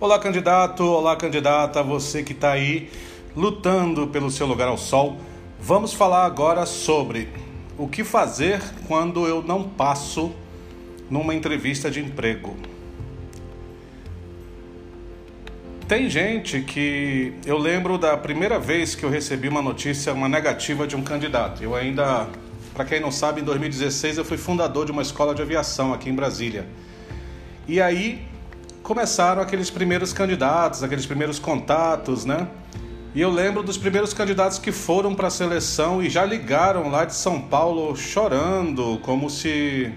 Olá, candidato, olá, candidata, você que está aí lutando pelo seu lugar ao sol. Vamos falar agora sobre o que fazer quando eu não passo numa entrevista de emprego. Tem gente que eu lembro da primeira vez que eu recebi uma notícia, uma negativa de um candidato. Eu ainda, para quem não sabe, em 2016 eu fui fundador de uma escola de aviação aqui em Brasília. E aí começaram aqueles primeiros candidatos, aqueles primeiros contatos, né? E eu lembro dos primeiros candidatos que foram para a seleção e já ligaram lá de São Paulo chorando, como se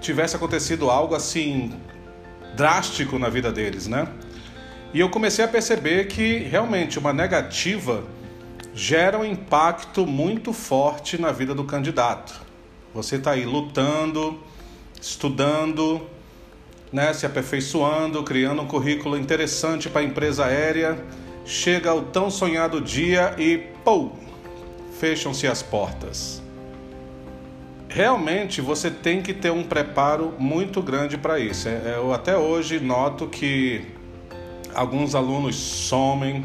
tivesse acontecido algo assim drástico na vida deles, né? E eu comecei a perceber que realmente uma negativa gera um impacto muito forte na vida do candidato. Você está aí lutando, estudando, né, se aperfeiçoando, criando um currículo interessante para a empresa aérea. Chega o tão sonhado dia e pô, fecham-se as portas. Realmente você tem que ter um preparo muito grande para isso. É, eu até hoje noto que alguns alunos somem,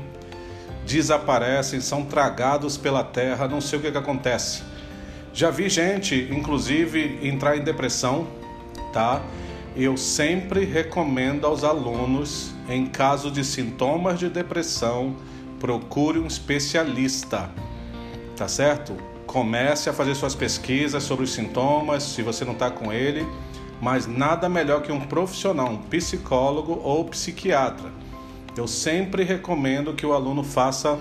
desaparecem, são tragados pela terra, não sei o que, que acontece. Já vi gente, inclusive, entrar em depressão, tá? Eu sempre recomendo aos alunos, em caso de sintomas de depressão, procure um especialista, tá certo? Comece a fazer suas pesquisas sobre os sintomas, se você não está com ele, mas nada melhor que um profissional, um psicólogo ou psiquiatra. Eu sempre recomendo que o aluno faça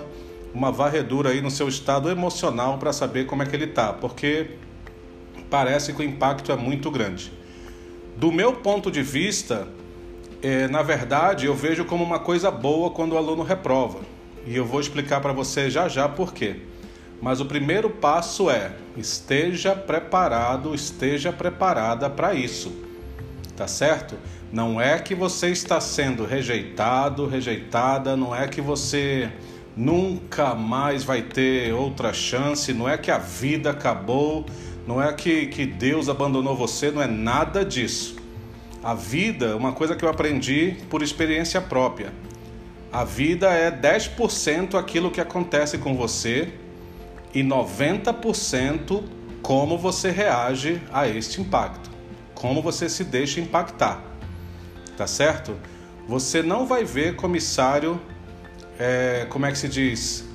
uma varredura aí no seu estado emocional para saber como é que ele está, porque parece que o impacto é muito grande. Do meu ponto de vista, é, na verdade, eu vejo como uma coisa boa quando o aluno reprova. E eu vou explicar para você já já por quê. Mas o primeiro passo é: esteja preparado, esteja preparada para isso. Tá certo? Não é que você está sendo rejeitado, rejeitada, não é que você nunca mais vai ter outra chance, não é que a vida acabou, não é que, que Deus abandonou você, não é nada disso. A vida, é uma coisa que eu aprendi por experiência própria. A vida é 10% aquilo que acontece com você e 90% como você reage a este impacto, como você se deixa impactar. Tá certo? Você não vai ver comissário, é, como é que se diz?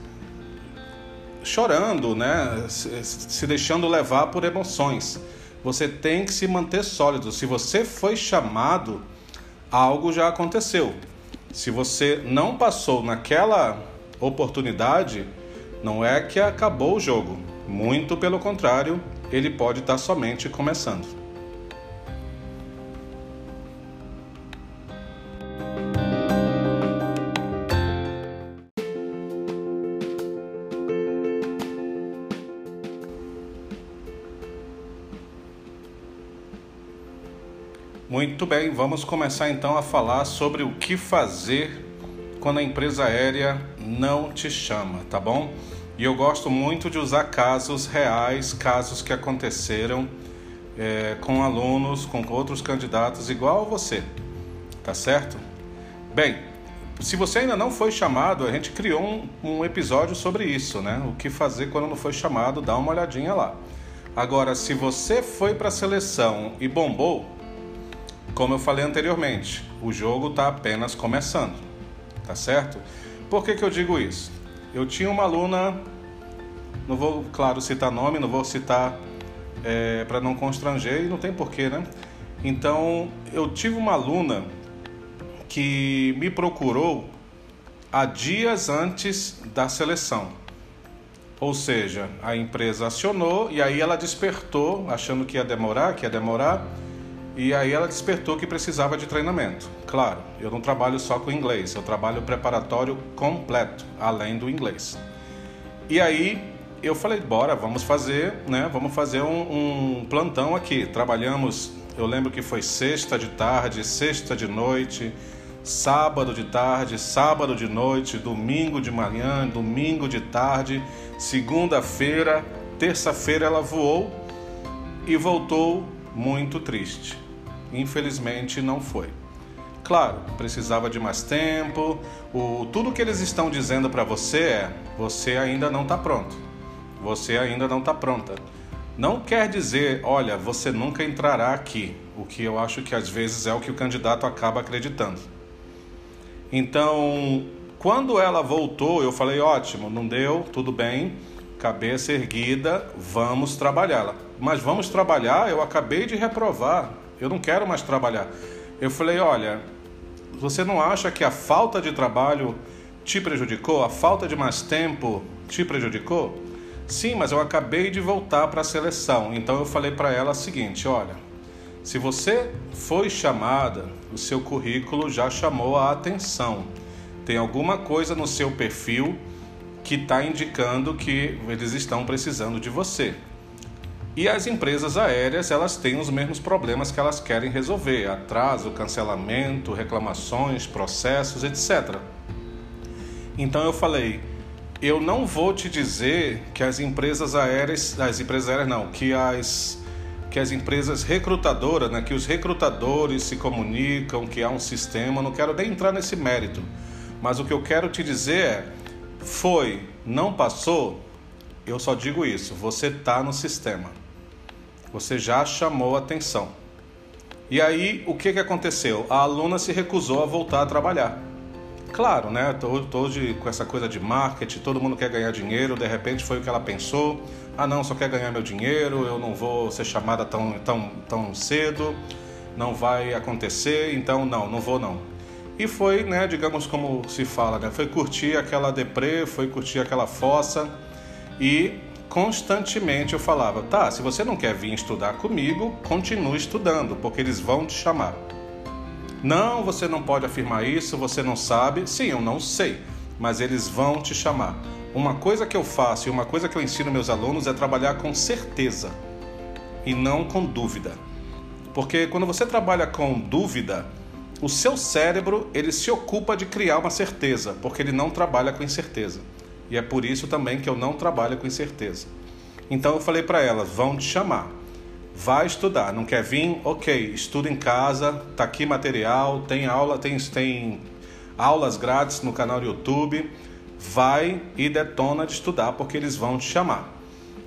Chorando, né? se deixando levar por emoções. Você tem que se manter sólido. Se você foi chamado, algo já aconteceu. Se você não passou naquela oportunidade, não é que acabou o jogo. Muito pelo contrário, ele pode estar somente começando. Muito bem, vamos começar então a falar sobre o que fazer quando a empresa aérea não te chama, tá bom? E eu gosto muito de usar casos reais, casos que aconteceram é, com alunos, com outros candidatos igual você, tá certo? Bem, se você ainda não foi chamado, a gente criou um, um episódio sobre isso, né? O que fazer quando não foi chamado, dá uma olhadinha lá. Agora, se você foi para a seleção e bombou, como eu falei anteriormente, o jogo está apenas começando, tá certo? Por que, que eu digo isso? Eu tinha uma aluna, não vou, claro, citar nome, não vou citar é, para não constranger e não tem porquê, né? Então, eu tive uma aluna que me procurou há dias antes da seleção. Ou seja, a empresa acionou e aí ela despertou, achando que ia demorar, que ia demorar e aí ela despertou que precisava de treinamento. Claro, eu não trabalho só com inglês, eu trabalho preparatório completo, além do inglês. E aí eu falei, bora, vamos fazer, né? Vamos fazer um, um plantão aqui. Trabalhamos, eu lembro que foi sexta de tarde, sexta de noite, sábado de tarde, sábado de noite, domingo de manhã, domingo de tarde, segunda-feira, terça-feira ela voou e voltou muito triste. Infelizmente não foi. Claro, precisava de mais tempo. O, tudo que eles estão dizendo para você é: você ainda não está pronto. Você ainda não está pronta. Não quer dizer, olha, você nunca entrará aqui. O que eu acho que às vezes é o que o candidato acaba acreditando. Então, quando ela voltou, eu falei: ótimo, não deu, tudo bem, cabeça erguida, vamos trabalhá-la. Mas vamos trabalhar, eu acabei de reprovar, eu não quero mais trabalhar. Eu falei: olha, você não acha que a falta de trabalho te prejudicou? A falta de mais tempo te prejudicou? Sim, mas eu acabei de voltar para a seleção. Então eu falei para ela o seguinte: olha, se você foi chamada, o seu currículo já chamou a atenção tem alguma coisa no seu perfil que está indicando que eles estão precisando de você. E as empresas aéreas, elas têm os mesmos problemas que elas querem resolver: atraso, cancelamento, reclamações, processos, etc. Então eu falei, eu não vou te dizer que as empresas aéreas, as empresas aéreas não, que as que as empresas recrutadoras, né, que os recrutadores se comunicam, que há um sistema, não quero nem entrar nesse mérito. Mas o que eu quero te dizer é: foi, não passou, eu só digo isso, você está no sistema. Você já chamou atenção. E aí, o que, que aconteceu? A aluna se recusou a voltar a trabalhar. Claro, né? Hoje, com essa coisa de marketing, todo mundo quer ganhar dinheiro, de repente foi o que ela pensou. Ah, não, só quer ganhar meu dinheiro, eu não vou ser chamada tão, tão, tão cedo, não vai acontecer, então não, não vou não. E foi, né, digamos como se fala, né, foi curtir aquela deprê, foi curtir aquela fossa e constantemente eu falava, tá, se você não quer vir estudar comigo, continue estudando, porque eles vão te chamar. Não, você não pode afirmar isso, você não sabe. Sim, eu não sei, mas eles vão te chamar. Uma coisa que eu faço e uma coisa que eu ensino meus alunos é trabalhar com certeza e não com dúvida. Porque quando você trabalha com dúvida, o seu cérebro ele se ocupa de criar uma certeza, porque ele não trabalha com incerteza. E é por isso também que eu não trabalho com incerteza. Então eu falei para ela: vão te chamar, vai estudar. Não quer vir? Ok, estuda em casa, tá aqui material, tem aula, tem, tem aulas grátis no canal do YouTube. Vai e detona de estudar, porque eles vão te chamar.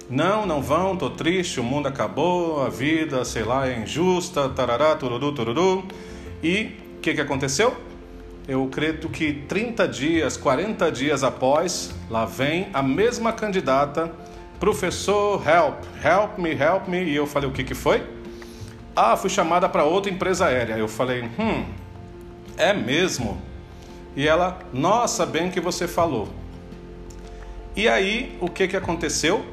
Não, não vão, tô triste, o mundo acabou, a vida, sei lá, é injusta, tarará, tururu, tururu. E o que, que aconteceu? Eu creio que 30 dias, 40 dias após, lá vem a mesma candidata, professor, help, help me, help me. E eu falei, o que, que foi? Ah, fui chamada para outra empresa aérea. Eu falei, hum, é mesmo? E ela, nossa, bem que você falou. E aí, o que, que aconteceu?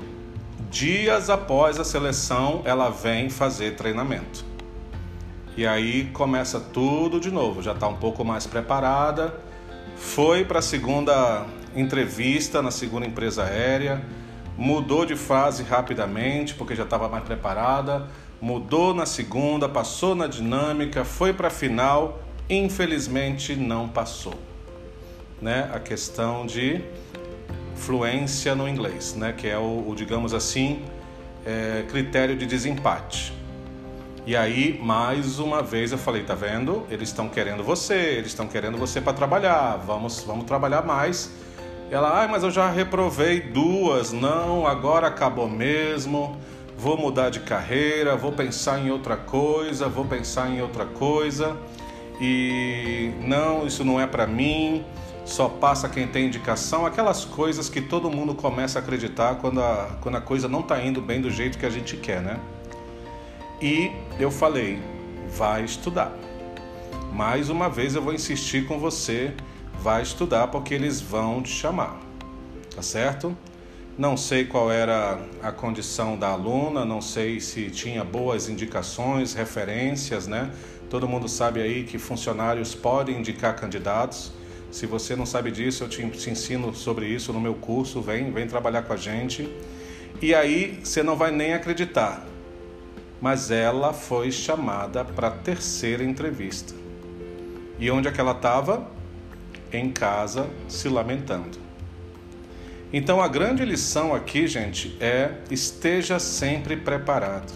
Dias após a seleção, ela vem fazer treinamento. E aí começa tudo de novo, já está um pouco mais preparada. Foi para a segunda entrevista na segunda empresa aérea, mudou de fase rapidamente porque já estava mais preparada, mudou na segunda, passou na dinâmica, foi para a final, infelizmente não passou. Né? A questão de fluência no inglês, né? que é o, o digamos assim, é, critério de desempate. E aí, mais uma vez, eu falei: tá vendo? Eles estão querendo você, eles estão querendo você para trabalhar, vamos, vamos trabalhar mais. Ela, ah, mas eu já reprovei duas, não, agora acabou mesmo, vou mudar de carreira, vou pensar em outra coisa, vou pensar em outra coisa, e não, isso não é para mim, só passa quem tem indicação, aquelas coisas que todo mundo começa a acreditar quando a, quando a coisa não está indo bem do jeito que a gente quer, né? E eu falei: vai estudar. Mais uma vez eu vou insistir com você, vai estudar porque eles vão te chamar. Tá certo? Não sei qual era a condição da aluna, não sei se tinha boas indicações, referências, né? Todo mundo sabe aí que funcionários podem indicar candidatos. Se você não sabe disso, eu te, ensino sobre isso no meu curso. Vem, vem trabalhar com a gente. E aí você não vai nem acreditar mas ela foi chamada para a terceira entrevista. E onde é que ela estava? Em casa, se lamentando. Então a grande lição aqui, gente, é esteja sempre preparado.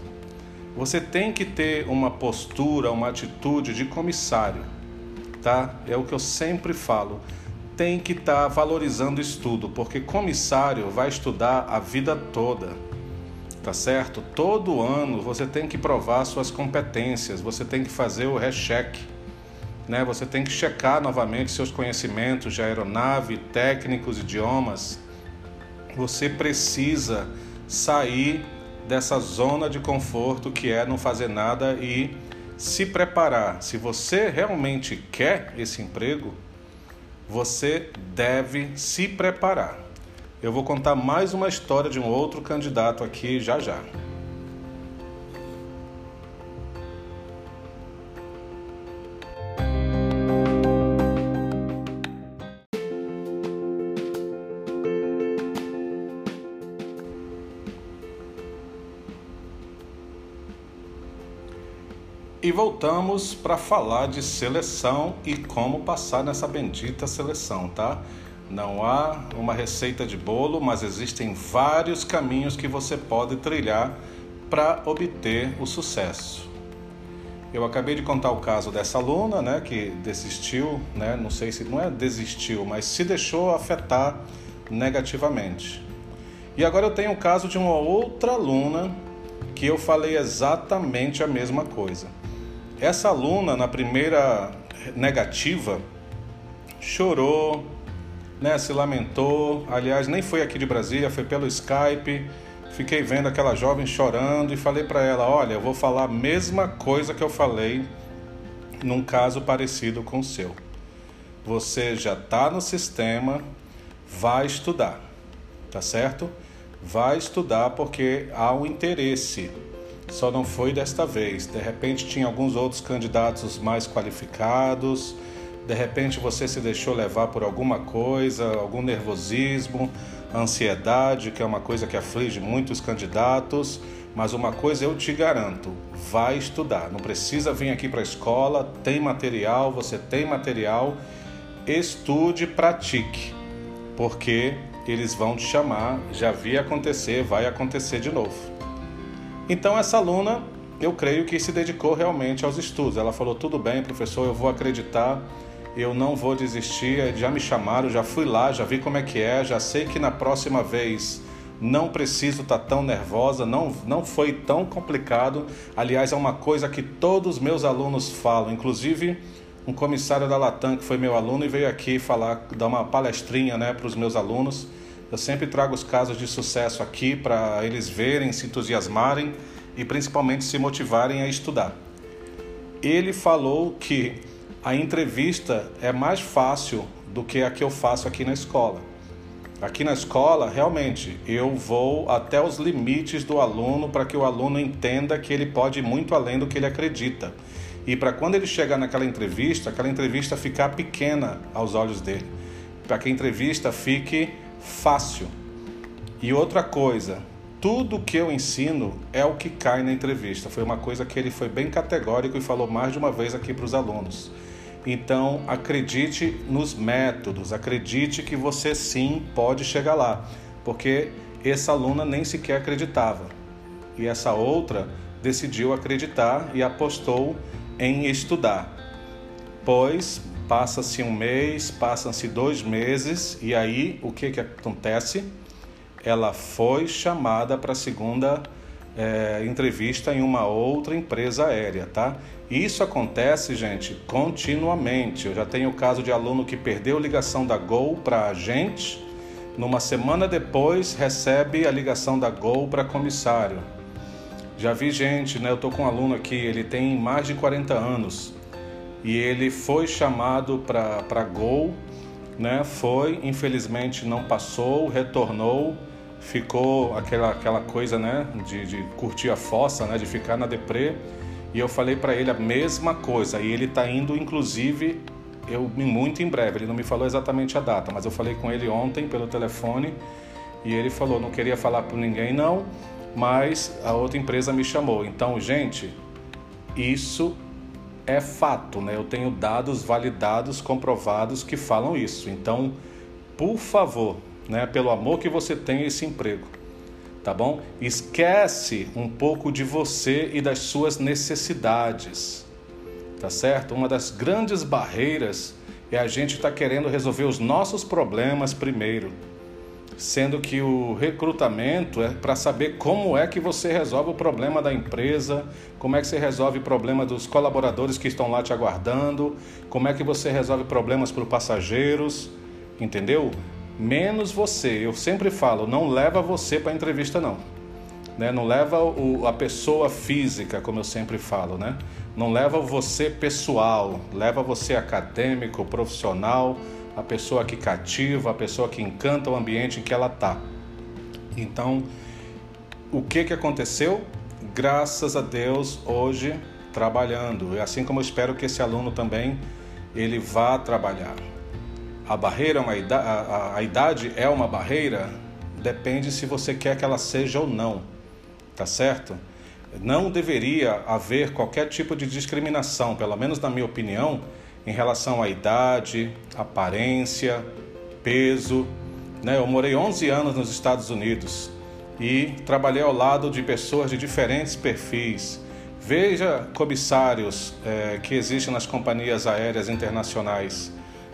Você tem que ter uma postura, uma atitude de comissário. tá? É o que eu sempre falo. Tem que estar tá valorizando o estudo, porque comissário vai estudar a vida toda. Tá certo? Todo ano você tem que provar suas competências, você tem que fazer o recheck. Né? Você tem que checar novamente seus conhecimentos de aeronave, técnicos, idiomas. Você precisa sair dessa zona de conforto que é não fazer nada e se preparar. Se você realmente quer esse emprego, você deve se preparar. Eu vou contar mais uma história de um outro candidato aqui já já. E voltamos para falar de seleção e como passar nessa bendita seleção, tá? Não há uma receita de bolo, mas existem vários caminhos que você pode trilhar para obter o sucesso. Eu acabei de contar o caso dessa aluna, né, que desistiu, né, não sei se não é desistiu, mas se deixou afetar negativamente. E agora eu tenho o caso de uma outra aluna que eu falei exatamente a mesma coisa. Essa aluna, na primeira negativa, chorou, né, se lamentou. Aliás, nem foi aqui de Brasília, foi pelo Skype. Fiquei vendo aquela jovem chorando e falei para ela: Olha, eu vou falar a mesma coisa que eu falei num caso parecido com o seu. Você já está no sistema, vai estudar, tá certo? Vai estudar porque há um interesse só não foi desta vez. De repente tinha alguns outros candidatos mais qualificados. De repente você se deixou levar por alguma coisa, algum nervosismo, ansiedade, que é uma coisa que aflige muitos candidatos. Mas uma coisa eu te garanto: vai estudar. Não precisa vir aqui para a escola, tem material, você tem material. Estude, pratique, porque eles vão te chamar. Já vi acontecer, vai acontecer de novo. Então essa aluna, eu creio que se dedicou realmente aos estudos. Ela falou: "Tudo bem, professor, eu vou acreditar. Eu não vou desistir. Já me chamaram, já fui lá, já vi como é que é, já sei que na próxima vez não preciso estar tá tão nervosa, não, não foi tão complicado. Aliás, é uma coisa que todos os meus alunos falam, inclusive um comissário da Latam que foi meu aluno e veio aqui falar, dar uma palestrinha né, para os meus alunos. Eu sempre trago os casos de sucesso aqui para eles verem, se entusiasmarem e principalmente se motivarem a estudar. Ele falou que a entrevista é mais fácil do que a que eu faço aqui na escola. Aqui na escola, realmente, eu vou até os limites do aluno para que o aluno entenda que ele pode ir muito além do que ele acredita. E para quando ele chegar naquela entrevista, aquela entrevista ficar pequena aos olhos dele. Para que a entrevista fique fácil. E outra coisa, tudo que eu ensino é o que cai na entrevista. Foi uma coisa que ele foi bem categórico e falou mais de uma vez aqui para os alunos. Então, acredite nos métodos, acredite que você sim pode chegar lá, porque essa aluna nem sequer acreditava. E essa outra decidiu acreditar e apostou em estudar. Pois Passa-se um mês, passam-se dois meses, e aí o que, que acontece? Ela foi chamada para a segunda é, entrevista em uma outra empresa aérea, tá? Isso acontece, gente, continuamente. Eu já tenho o caso de aluno que perdeu ligação da Gol para a gente, numa semana depois recebe a ligação da Gol para comissário. Já vi gente, né? Eu tô com um aluno aqui, ele tem mais de 40 anos e ele foi chamado para Gol, né? Foi, infelizmente não passou, retornou, ficou aquela, aquela coisa, né? De, de curtir a fossa, né? De ficar na deprê. E eu falei para ele a mesma coisa. E ele está indo, inclusive, eu muito em breve. Ele não me falou exatamente a data, mas eu falei com ele ontem pelo telefone e ele falou não queria falar para ninguém não, mas a outra empresa me chamou. Então, gente, isso é fato, né? Eu tenho dados validados, comprovados que falam isso. Então, por favor, né, pelo amor que você tem esse emprego, tá bom? Esquece um pouco de você e das suas necessidades. tá certo? Uma das grandes barreiras é a gente estar tá querendo resolver os nossos problemas primeiro, sendo que o recrutamento é para saber como é que você resolve o problema da empresa, como é que você resolve o problema dos colaboradores que estão lá te aguardando, como é que você resolve problemas para os passageiros, entendeu? Menos você. Eu sempre falo, não leva você para entrevista não. Né? Não leva o, a pessoa física, como eu sempre falo, né? Não leva você pessoal, leva você acadêmico, profissional, a pessoa que cativa, a pessoa que encanta o ambiente em que ela está. Então, o que, que aconteceu? Graças a Deus, hoje trabalhando. E assim como eu espero que esse aluno também ele vá trabalhar. A barreira, uma idade, a, a idade é uma barreira? Depende se você quer que ela seja ou não tá certo? Não deveria haver qualquer tipo de discriminação, pelo menos na minha opinião, em relação à idade, aparência, peso. Né? Eu morei 11 anos nos Estados Unidos e trabalhei ao lado de pessoas de diferentes perfis. Veja comissários é, que existem nas companhias aéreas internacionais.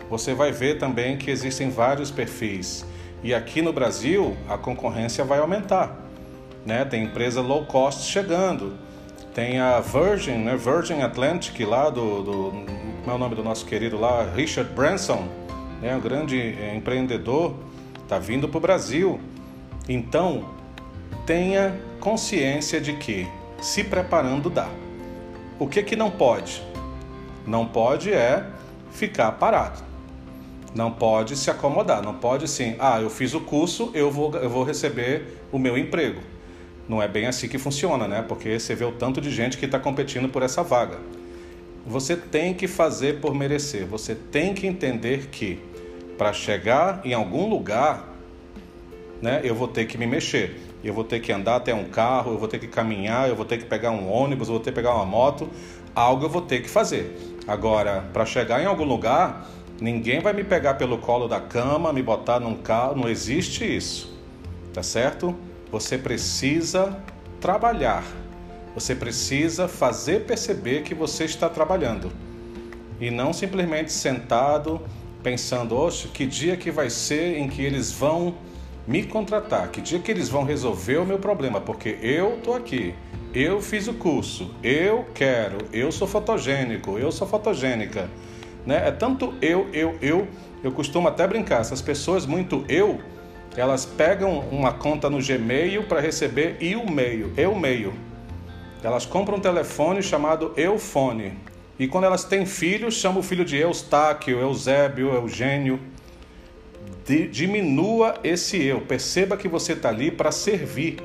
Você vai ver também que existem vários perfis. E aqui no Brasil a concorrência vai aumentar né? Tem empresa low cost chegando. Tem a Virgin, né? Virgin Atlantic lá do, do como é o nome do nosso querido lá, Richard Branson, né? Um grande eh, empreendedor, tá vindo para o Brasil. Então tenha consciência de que se preparando dá. O que que não pode? Não pode é ficar parado. Não pode se acomodar, não pode sim, ah, eu fiz o curso, eu vou, eu vou receber o meu emprego. Não é bem assim que funciona, né? Porque você vê o tanto de gente que está competindo por essa vaga. Você tem que fazer por merecer. Você tem que entender que para chegar em algum lugar, né, eu vou ter que me mexer. Eu vou ter que andar até um carro, eu vou ter que caminhar, eu vou ter que pegar um ônibus, eu vou ter que pegar uma moto. Algo eu vou ter que fazer. Agora, para chegar em algum lugar, ninguém vai me pegar pelo colo da cama, me botar num carro. Não existe isso. Tá certo? Você precisa trabalhar. Você precisa fazer perceber que você está trabalhando. E não simplesmente sentado pensando, oxe, que dia que vai ser em que eles vão me contratar? Que dia que eles vão resolver o meu problema? Porque eu estou aqui, eu fiz o curso, eu quero, eu sou fotogênico, eu sou fotogênica. Né? É tanto eu, eu, eu. Eu costumo até brincar, essas pessoas muito eu elas pegam uma conta no Gmail para receber e o meio, eu meio. Elas compram um telefone chamado Eufone. E quando elas têm filhos, chamam o filho de Eustáquio, Eusébio, Eugênio. De, diminua esse eu. Perceba que você está ali para servir,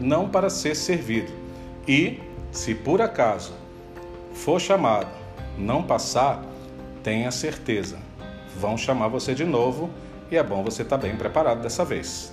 não para ser servido. E, se por acaso for chamado, não passar, tenha certeza. Vão chamar você de novo e é bom você estar tá bem preparado dessa vez.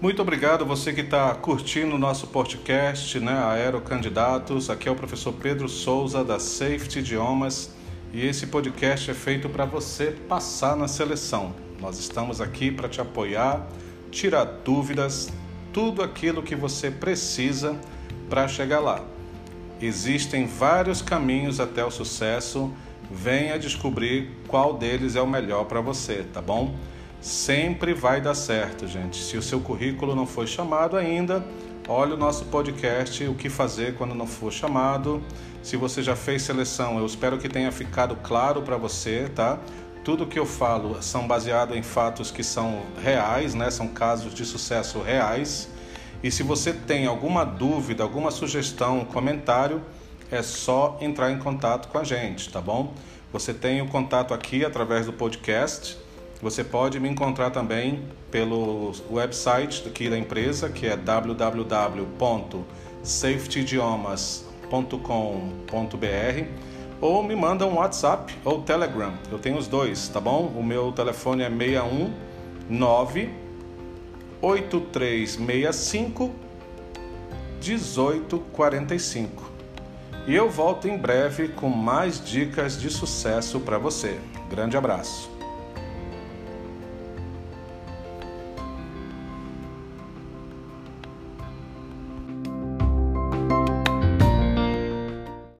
Muito obrigado você que está curtindo o nosso podcast, né, Aerocandidatos. Aqui é o professor Pedro Souza da Safety Idiomas e esse podcast é feito para você passar na seleção. Nós estamos aqui para te apoiar, tirar dúvidas, tudo aquilo que você precisa para chegar lá. Existem vários caminhos até o sucesso. Venha descobrir qual deles é o melhor para você, tá bom? Sempre vai dar certo, gente. Se o seu currículo não foi chamado ainda, olhe o nosso podcast O que fazer quando não for chamado. Se você já fez seleção, eu espero que tenha ficado claro para você, tá? Tudo que eu falo são baseados em fatos que são reais, né? São casos de sucesso reais. E se você tem alguma dúvida, alguma sugestão, comentário, é só entrar em contato com a gente, tá bom? Você tem o contato aqui através do podcast. Você pode me encontrar também pelo website aqui da empresa, que é www.safetyidiomas.com.br ou me manda um WhatsApp ou Telegram. Eu tenho os dois, tá bom? O meu telefone é 619 8365 1845. E eu volto em breve com mais dicas de sucesso para você. Grande abraço.